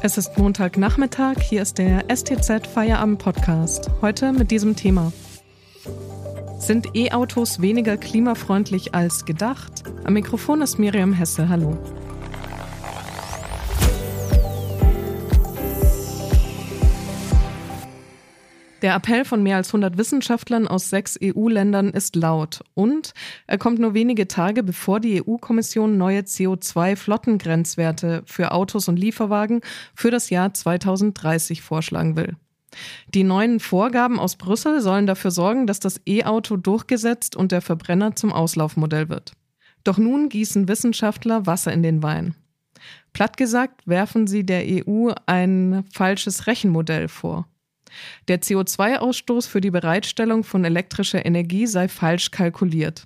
Es ist Montagnachmittag, hier ist der STZ Feierabend Podcast. Heute mit diesem Thema. Sind E-Autos weniger klimafreundlich als gedacht? Am Mikrofon ist Miriam Hesse. Hallo. Der Appell von mehr als 100 Wissenschaftlern aus sechs EU-Ländern ist laut und er kommt nur wenige Tage bevor die EU-Kommission neue CO2-Flottengrenzwerte für Autos und Lieferwagen für das Jahr 2030 vorschlagen will. Die neuen Vorgaben aus Brüssel sollen dafür sorgen, dass das E-Auto durchgesetzt und der Verbrenner zum Auslaufmodell wird. Doch nun gießen Wissenschaftler Wasser in den Wein. Platt gesagt werfen sie der EU ein falsches Rechenmodell vor. Der CO2-Ausstoß für die Bereitstellung von elektrischer Energie sei falsch kalkuliert.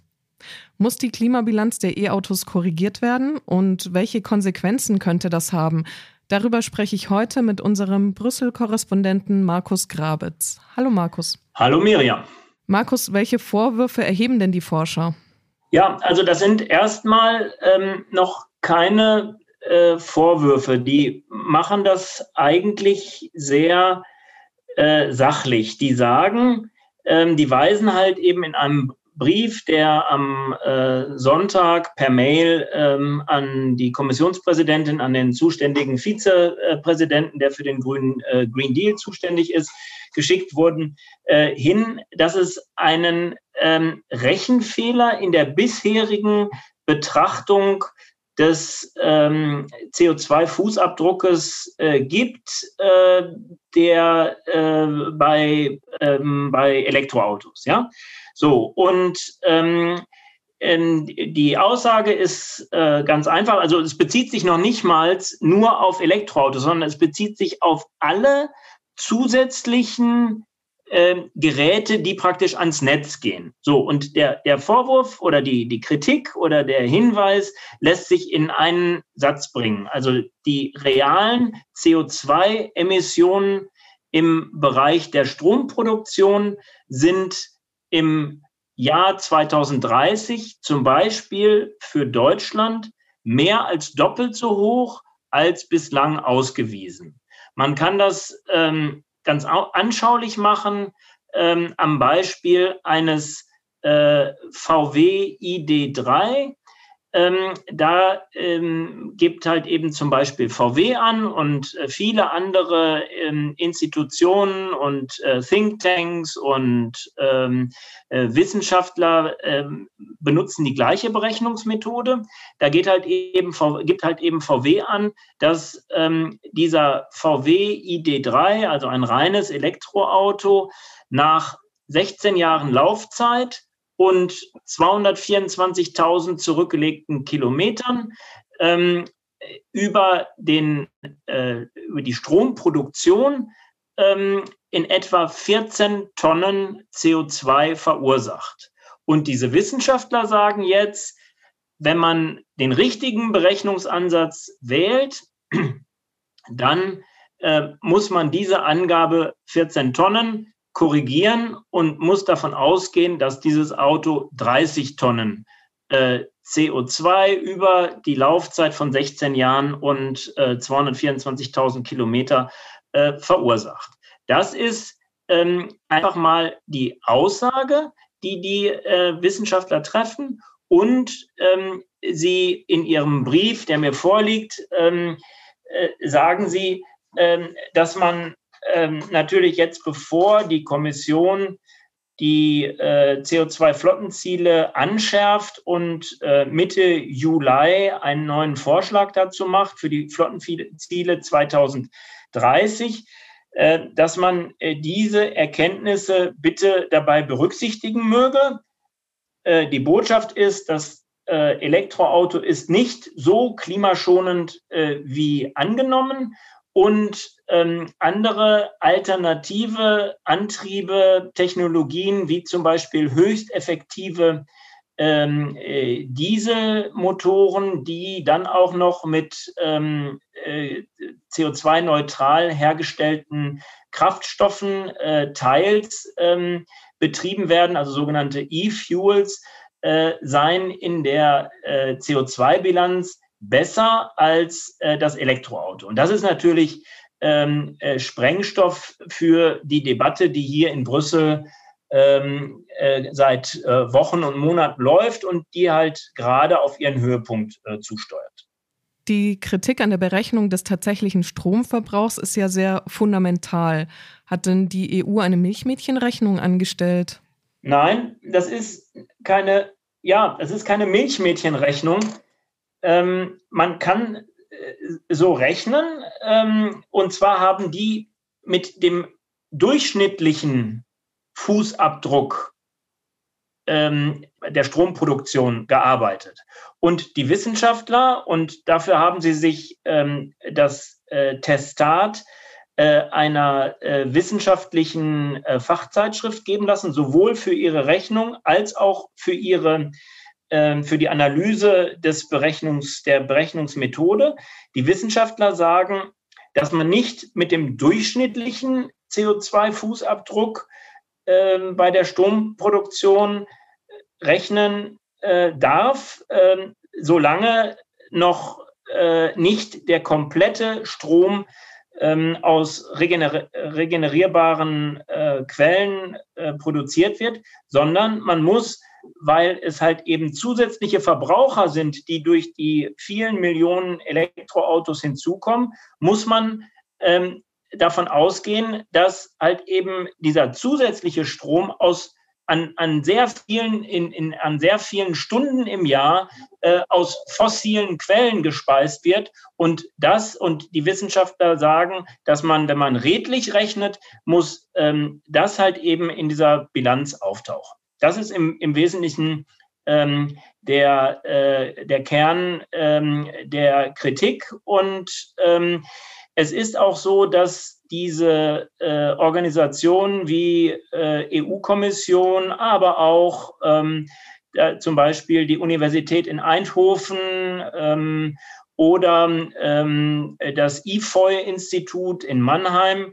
Muss die Klimabilanz der E-Autos korrigiert werden und welche Konsequenzen könnte das haben? Darüber spreche ich heute mit unserem Brüssel-Korrespondenten Markus Grabitz. Hallo Markus. Hallo Miriam. Markus, welche Vorwürfe erheben denn die Forscher? Ja, also das sind erstmal ähm, noch keine äh, Vorwürfe. Die machen das eigentlich sehr äh, sachlich. Die sagen, ähm, die weisen halt eben in einem Brief, der am äh, Sonntag per Mail ähm, an die Kommissionspräsidentin, an den zuständigen Vizepräsidenten, der für den grünen äh, Green Deal zuständig ist, geschickt wurden, äh, hin, dass es einen ähm, Rechenfehler in der bisherigen Betrachtung des ähm, CO2-Fußabdruckes äh, gibt, äh, der äh, bei, ähm, bei Elektroautos. Ja, so und ähm, ähm die Aussage ist äh, ganz einfach. Also es bezieht sich noch nicht mal nur auf Elektroautos, sondern es bezieht sich auf alle zusätzlichen äh, Geräte, die praktisch ans Netz gehen. So, und der, der Vorwurf oder die, die Kritik oder der Hinweis lässt sich in einen Satz bringen. Also die realen CO2-Emissionen im Bereich der Stromproduktion sind im Jahr 2030 zum Beispiel für Deutschland mehr als doppelt so hoch als bislang ausgewiesen. Man kann das ähm, ganz anschaulich machen ähm, am Beispiel eines äh, VW ID3. Ähm, da ähm, gibt halt eben zum Beispiel VW an und äh, viele andere ähm, Institutionen und äh, Thinktanks und ähm, äh, Wissenschaftler ähm, benutzen die gleiche Berechnungsmethode. Da geht halt eben, gibt halt eben VW an, dass ähm, dieser VW ID3, also ein reines Elektroauto, nach 16 Jahren Laufzeit und 224.000 zurückgelegten Kilometern ähm, über, den, äh, über die Stromproduktion ähm, in etwa 14 Tonnen CO2 verursacht. Und diese Wissenschaftler sagen jetzt, wenn man den richtigen Berechnungsansatz wählt, dann äh, muss man diese Angabe 14 Tonnen korrigieren und muss davon ausgehen, dass dieses Auto 30 Tonnen äh, CO2 über die Laufzeit von 16 Jahren und äh, 224.000 Kilometer äh, verursacht. Das ist ähm, einfach mal die Aussage, die die äh, Wissenschaftler treffen und ähm, sie in ihrem Brief, der mir vorliegt, ähm, äh, sagen sie, ähm, dass man ähm, natürlich jetzt, bevor die Kommission die äh, CO2-Flottenziele anschärft und äh, Mitte Juli einen neuen Vorschlag dazu macht für die Flottenziele 2030, äh, dass man äh, diese Erkenntnisse bitte dabei berücksichtigen möge. Äh, die Botschaft ist, dass äh, Elektroauto ist nicht so klimaschonend wie angenommen und ähm, andere alternative Antriebe, Technologien wie zum Beispiel höchst effektive ähm, äh, Dieselmotoren, die dann auch noch mit ähm, äh, CO2-neutral hergestellten Kraftstoffen äh, teils ähm, betrieben werden, also sogenannte E-Fuels, äh, seien in der äh, CO2-Bilanz besser als äh, das Elektroauto. Und das ist natürlich ähm, äh, Sprengstoff für die Debatte, die hier in Brüssel ähm, äh, seit äh, Wochen und Monaten läuft und die halt gerade auf ihren Höhepunkt äh, zusteuert. Die Kritik an der Berechnung des tatsächlichen Stromverbrauchs ist ja sehr fundamental. Hat denn die EU eine Milchmädchenrechnung angestellt? Nein, das ist keine, ja, es ist keine Milchmädchenrechnung. Ähm, man kann äh, so rechnen, ähm, und zwar haben die mit dem durchschnittlichen Fußabdruck ähm, der Stromproduktion gearbeitet. Und die Wissenschaftler, und dafür haben sie sich ähm, das äh, Testat äh, einer äh, wissenschaftlichen äh, Fachzeitschrift geben lassen, sowohl für ihre Rechnung als auch für ihre für die Analyse des Berechnungs, der Berechnungsmethode. Die Wissenschaftler sagen, dass man nicht mit dem durchschnittlichen CO2-Fußabdruck äh, bei der Stromproduktion rechnen äh, darf, äh, solange noch äh, nicht der komplette Strom ähm, aus regener regenerierbaren äh, Quellen äh, produziert wird, sondern man muss, weil es halt eben zusätzliche Verbraucher sind, die durch die vielen Millionen Elektroautos hinzukommen, muss man ähm, davon ausgehen, dass halt eben dieser zusätzliche Strom aus an, an sehr vielen, in, in, an sehr vielen Stunden im Jahr äh, aus fossilen Quellen gespeist wird. Und das und die Wissenschaftler sagen, dass man, wenn man redlich rechnet, muss ähm, das halt eben in dieser Bilanz auftauchen. Das ist im, im Wesentlichen ähm, der, äh, der Kern ähm, der Kritik. Und ähm, es ist auch so, dass diese äh, Organisationen wie äh, EU-Kommission, aber auch ähm, da, zum Beispiel die Universität in Eindhoven ähm, oder ähm, das IFOI-Institut in Mannheim,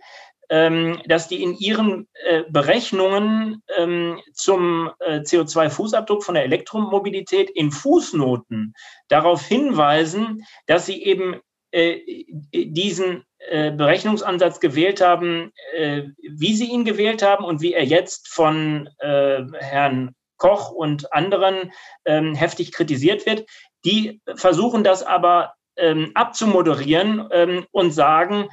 dass die in ihren äh, Berechnungen ähm, zum äh, CO2-Fußabdruck von der Elektromobilität in Fußnoten darauf hinweisen, dass sie eben äh, diesen Berechnungsansatz gewählt haben, wie sie ihn gewählt haben und wie er jetzt von Herrn Koch und anderen ähm, heftig kritisiert wird. Die versuchen das aber ähm, abzumoderieren ähm, und sagen, ähm,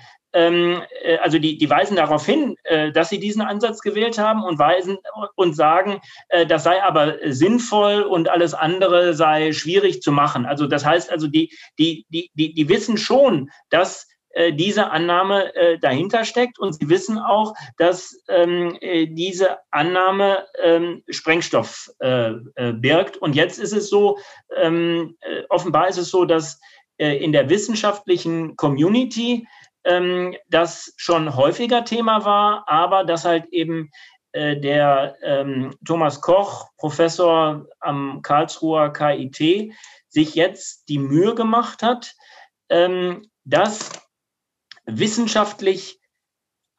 also die, die weisen darauf hin, äh, dass sie diesen Ansatz gewählt haben und weisen und sagen, äh, das sei aber sinnvoll und alles andere sei schwierig zu machen. Also das heißt also, die, die, die, die, die wissen schon, dass äh, diese Annahme äh, dahinter steckt. Und sie wissen auch, dass ähm, äh, diese Annahme ähm, Sprengstoff äh, äh, birgt. Und jetzt ist es so, ähm, äh, offenbar ist es so, dass äh, in der wissenschaftlichen Community ähm, das schon häufiger Thema war, aber dass halt eben äh, der ähm, Thomas Koch, Professor am Karlsruher KIT, sich jetzt die Mühe gemacht hat, ähm, das wissenschaftlich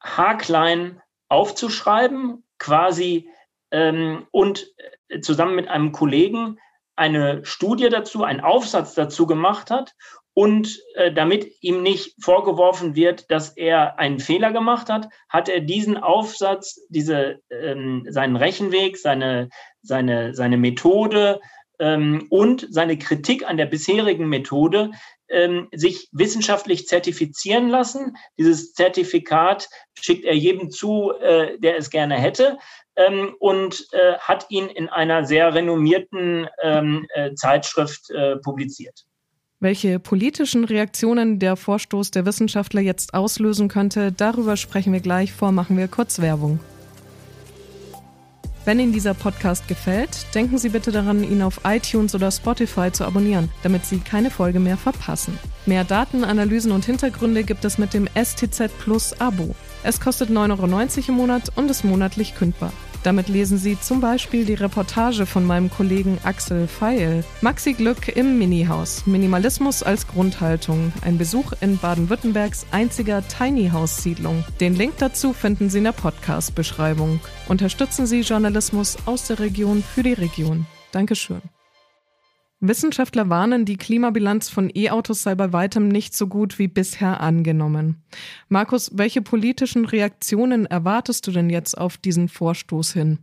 haarklein aufzuschreiben, quasi ähm, und äh, zusammen mit einem Kollegen eine Studie dazu, einen Aufsatz dazu gemacht hat und äh, damit ihm nicht vorgeworfen wird, dass er einen Fehler gemacht hat, hat er diesen Aufsatz, diese, ähm, seinen Rechenweg, seine, seine, seine Methode ähm, und seine Kritik an der bisherigen Methode ähm, sich wissenschaftlich zertifizieren lassen. Dieses Zertifikat schickt er jedem zu, äh, der es gerne hätte. Ähm, und äh, hat ihn in einer sehr renommierten ähm, äh, Zeitschrift äh, publiziert. Welche politischen Reaktionen der Vorstoß der Wissenschaftler jetzt auslösen könnte, darüber sprechen wir gleich vor, machen wir kurz Werbung. Wenn Ihnen dieser Podcast gefällt, denken Sie bitte daran, ihn auf iTunes oder Spotify zu abonnieren, damit Sie keine Folge mehr verpassen. Mehr Daten, Analysen und Hintergründe gibt es mit dem STZ Plus Abo. Es kostet 9,90 Euro im Monat und ist monatlich kündbar. Damit lesen Sie zum Beispiel die Reportage von meinem Kollegen Axel Feil. Maxi Glück im Minihaus. Minimalismus als Grundhaltung. Ein Besuch in Baden-Württembergs einziger Tiny House Siedlung. Den Link dazu finden Sie in der Podcast-Beschreibung. Unterstützen Sie Journalismus aus der Region für die Region. Dankeschön. Wissenschaftler warnen, die Klimabilanz von E-Autos sei bei weitem nicht so gut wie bisher angenommen. Markus, welche politischen Reaktionen erwartest du denn jetzt auf diesen Vorstoß hin?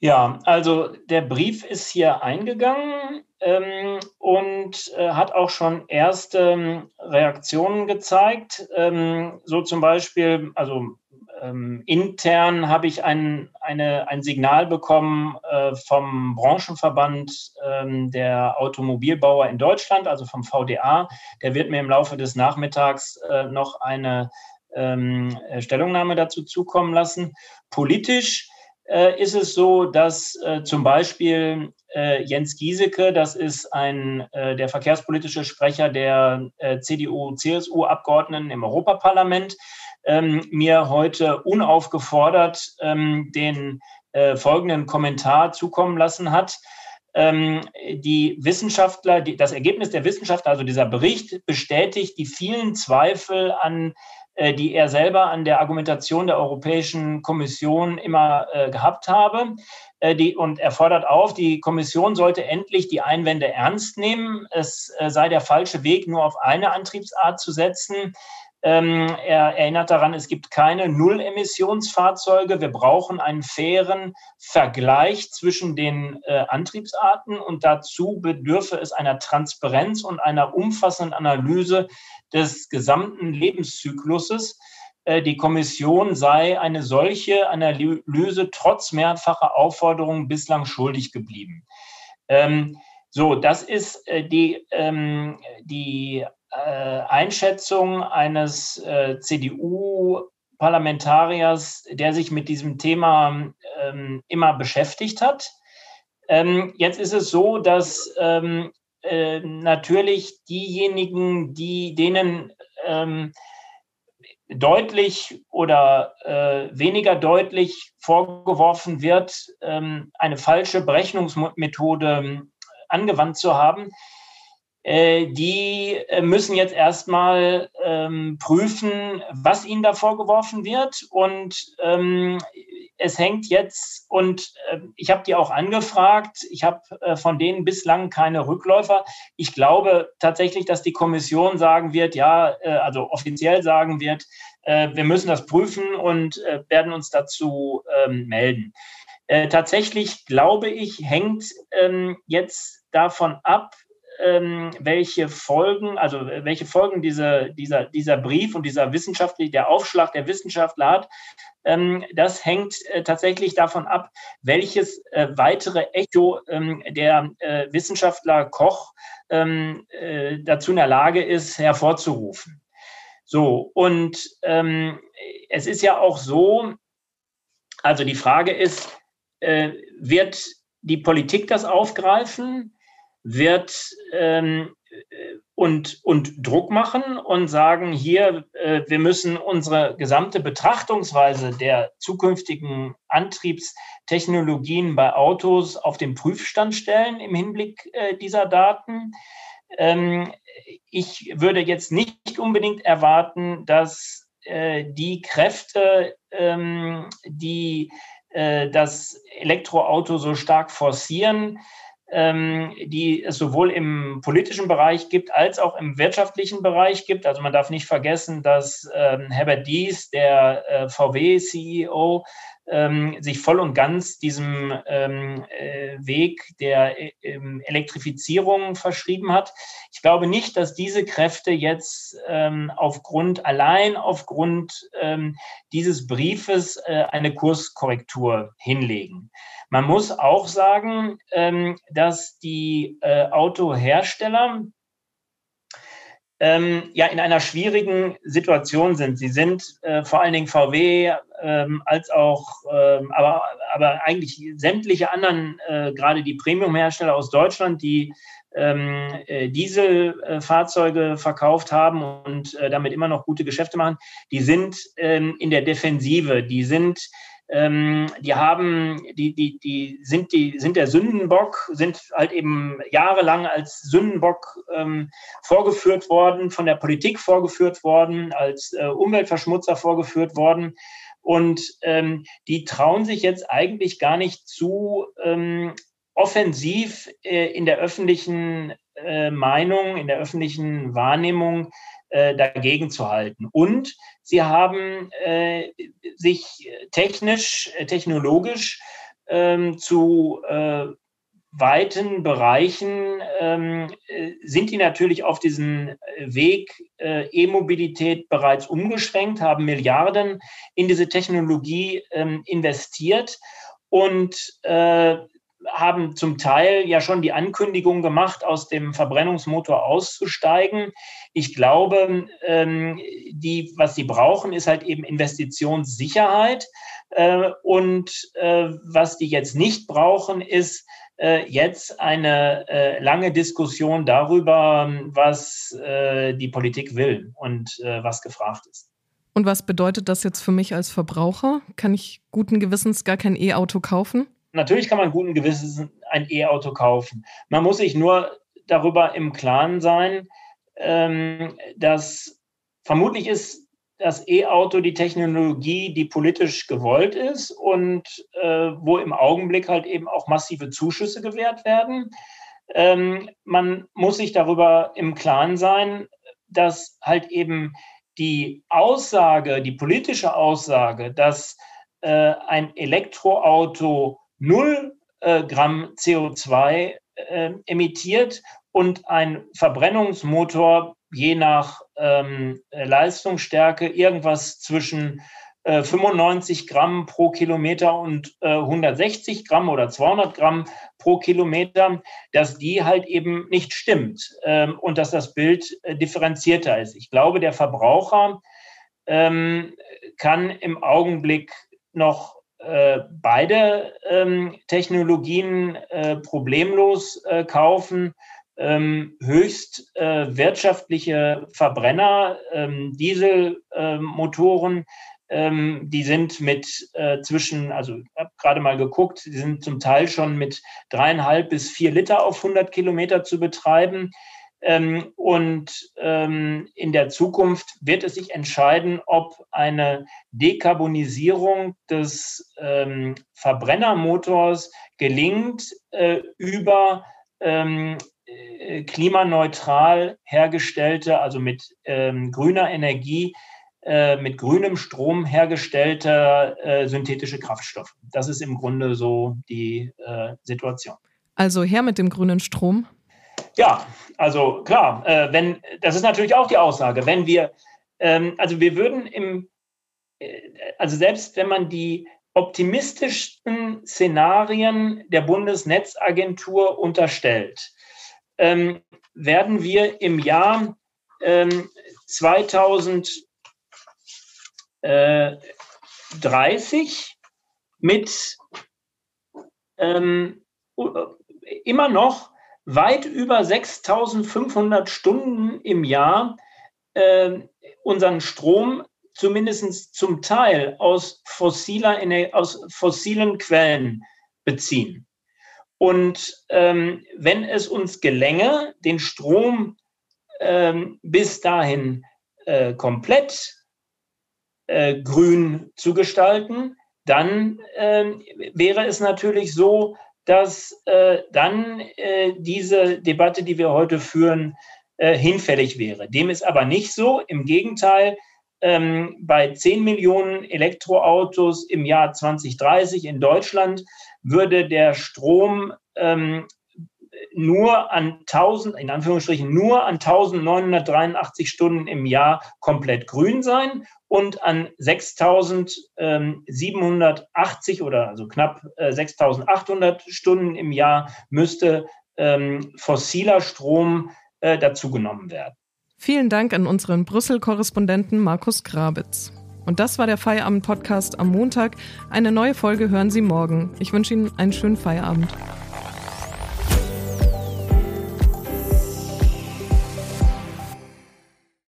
Ja, also der Brief ist hier eingegangen ähm, und äh, hat auch schon erste ähm, Reaktionen gezeigt. Ähm, so zum Beispiel, also ähm, intern habe ich ein, eine, ein Signal bekommen äh, vom Branchenverband ähm, der Automobilbauer in Deutschland, also vom VDA. Der wird mir im Laufe des Nachmittags äh, noch eine ähm, Stellungnahme dazu zukommen lassen. Politisch äh, ist es so, dass äh, zum Beispiel äh, Jens Giesecke, das ist ein, äh, der verkehrspolitische Sprecher der äh, CDU-CSU-Abgeordneten im Europaparlament, ähm, mir heute unaufgefordert ähm, den äh, folgenden Kommentar zukommen lassen hat. Ähm, die Wissenschaftler, die, das Ergebnis der Wissenschaftler, also dieser Bericht, bestätigt die vielen Zweifel an äh, die er selber an der Argumentation der Europäischen Kommission immer äh, gehabt habe. Äh, die, und er fordert auf, die Kommission sollte endlich die Einwände ernst nehmen. Es äh, sei der falsche Weg, nur auf eine Antriebsart zu setzen. Ähm, er erinnert daran, es gibt keine Null-Emissionsfahrzeuge. Wir brauchen einen fairen Vergleich zwischen den äh, Antriebsarten und dazu bedürfe es einer Transparenz und einer umfassenden Analyse des gesamten Lebenszykluses. Äh, die Kommission sei eine solche Analyse trotz mehrfacher Aufforderungen bislang schuldig geblieben. Ähm, so, das ist äh, die, ähm, die Einschätzung eines äh, CDU-Parlamentariers, der sich mit diesem Thema ähm, immer beschäftigt hat. Ähm, jetzt ist es so, dass ähm, äh, natürlich diejenigen, die denen deutlich oder äh, weniger deutlich vorgeworfen wird, ähm, eine falsche Berechnungsmethode angewandt zu haben, äh, die äh, müssen jetzt erstmal ähm, prüfen, was ihnen da vorgeworfen wird. Und ähm, es hängt jetzt, und äh, ich habe die auch angefragt, ich habe äh, von denen bislang keine Rückläufer. Ich glaube tatsächlich, dass die Kommission sagen wird, ja, äh, also offiziell sagen wird, äh, wir müssen das prüfen und werden uns dazu ähm, melden. tatsächlich glaube ich, hängt ähm, jetzt davon ab, ähm, welche Folgen, also äh, welche Folgen diese, dieser, dieser Brief und dieser wissenschaftliche, der Aufschlag der Wissenschaftler hat, ähm, das hängt äh, tatsächlich davon ab, welches äh, weitere Echo ähm, der Wissenschaftler Koch dazu in der Lage ist, hervorzurufen. So, und es ist ja auch so, also die Frage ist, wird die Politik das aufgreifen? Wird ähm, und, und Druck machen und sagen, hier, äh, wir müssen unsere gesamte Betrachtungsweise der zukünftigen Antriebstechnologien bei Autos auf den Prüfstand stellen im Hinblick äh, dieser Daten. Ähm, ich würde jetzt nicht unbedingt erwarten, dass äh, die Kräfte, ähm, die äh, das Elektroauto so stark forcieren, ähm, die es sowohl im politischen Bereich gibt als auch im wirtschaftlichen Bereich gibt. Also man darf nicht vergessen, dass ähm, Herbert Dies, der äh, VW-CEO, sich voll und ganz diesem ähm, äh, Weg der äh, Elektrifizierung verschrieben hat. Ich glaube nicht, dass diese Kräfte jetzt ähm, aufgrund, allein aufgrund ähm, dieses Briefes äh, eine Kurskorrektur hinlegen. Man muss auch sagen, ähm, dass die Autohersteller ähm, ja in einer schwierigen Situation sind. Sie sind äh, vor allen Dingen VW ähm, als auch, ähm, aber, aber eigentlich sämtliche anderen, äh, gerade die Premium-Hersteller aus Deutschland, die ähm, äh, Dieselfahrzeuge verkauft haben und äh, damit immer noch gute Geschäfte machen, die sind ähm, in der Defensive, die sind ähm, die haben, die, die, die sind die, sind der Sündenbock, sind halt eben jahrelang als Sündenbock ähm, vorgeführt worden, von der Politik vorgeführt worden, als äh, Umweltverschmutzer vorgeführt worden. Und ähm, die trauen sich jetzt eigentlich gar nicht zu, ähm, offensiv äh, in der öffentlichen äh, Meinung, in der öffentlichen Wahrnehmung äh, dagegen zu halten. Und sie haben äh, sich technisch, äh, technologisch ähm, zu äh, weiten Bereichen ähm, äh, sind die natürlich auf diesen Weg äh, E-Mobilität bereits umgeschwenkt, haben Milliarden in diese Technologie ähm, investiert und äh, haben zum Teil ja schon die Ankündigung gemacht, aus dem Verbrennungsmotor auszusteigen. Ich glaube, ähm, die, was sie brauchen, ist halt eben Investitionssicherheit. Äh, und äh, was die jetzt nicht brauchen, ist äh, jetzt eine lange Diskussion darüber, was die Politik will und was gefragt ist. Und was bedeutet das jetzt für mich als Verbraucher? Kann ich guten Gewissens gar kein E-Auto kaufen? Natürlich kann man guten Gewissens ein E-Auto kaufen. Man muss sich nur darüber im Klaren sein, ähm, dass vermutlich ist das E-Auto die Technologie, die politisch gewollt ist und äh, wo im Augenblick halt eben auch massive Zuschüsse gewährt werden. Ähm, man muss sich darüber im Klaren sein, dass halt eben die Aussage, die politische Aussage, dass äh, ein Elektroauto 0 äh, Gramm CO2 äh, emittiert und ein Verbrennungsmotor je nach ähm, Leistungsstärke irgendwas zwischen äh, 95 Gramm pro Kilometer und äh, 160 Gramm oder 200 Gramm pro Kilometer, dass die halt eben nicht stimmt ähm, und dass das Bild äh, differenzierter ist. Ich glaube, der Verbraucher ähm, kann im Augenblick noch äh, beide ähm, Technologien äh, problemlos äh, kaufen. Ähm, höchst äh, wirtschaftliche Verbrenner, ähm, Dieselmotoren, ähm, die sind mit äh, zwischen, also ich habe gerade mal geguckt, die sind zum Teil schon mit dreieinhalb bis vier Liter auf 100 Kilometer zu betreiben. Ähm, und ähm, in der Zukunft wird es sich entscheiden, ob eine Dekarbonisierung des ähm, Verbrennermotors gelingt äh, über ähm, äh, klimaneutral hergestellte, also mit ähm, grüner Energie, äh, mit grünem Strom hergestellte äh, synthetische Kraftstoffe. Das ist im Grunde so die äh, Situation. Also her mit dem grünen Strom. Ja, also klar, äh, wenn, das ist natürlich auch die Aussage, wenn wir, ähm, also wir würden im, äh, also selbst wenn man die optimistischsten Szenarien der Bundesnetzagentur unterstellt, ähm, werden wir im Jahr ähm, 2030 mit ähm, immer noch weit über 6500 Stunden im Jahr äh, unseren Strom zumindest zum Teil aus, fossiler, aus fossilen Quellen beziehen. Und ähm, wenn es uns gelänge, den Strom ähm, bis dahin äh, komplett äh, grün zu gestalten, dann äh, wäre es natürlich so, dass äh, dann äh, diese Debatte, die wir heute führen, äh, hinfällig wäre. Dem ist aber nicht so. Im Gegenteil, ähm, bei 10 Millionen Elektroautos im Jahr 2030 in Deutschland würde der Strom ähm, nur an 1000, in Anführungsstrichen, nur an 1983 Stunden im Jahr komplett grün sein und an 6780 oder also knapp äh, 6800 Stunden im Jahr müsste ähm, fossiler Strom äh, dazugenommen werden. Vielen Dank an unseren Brüssel-Korrespondenten Markus Grabitz. Und das war der Feierabend-Podcast am Montag. Eine neue Folge hören Sie morgen. Ich wünsche Ihnen einen schönen Feierabend.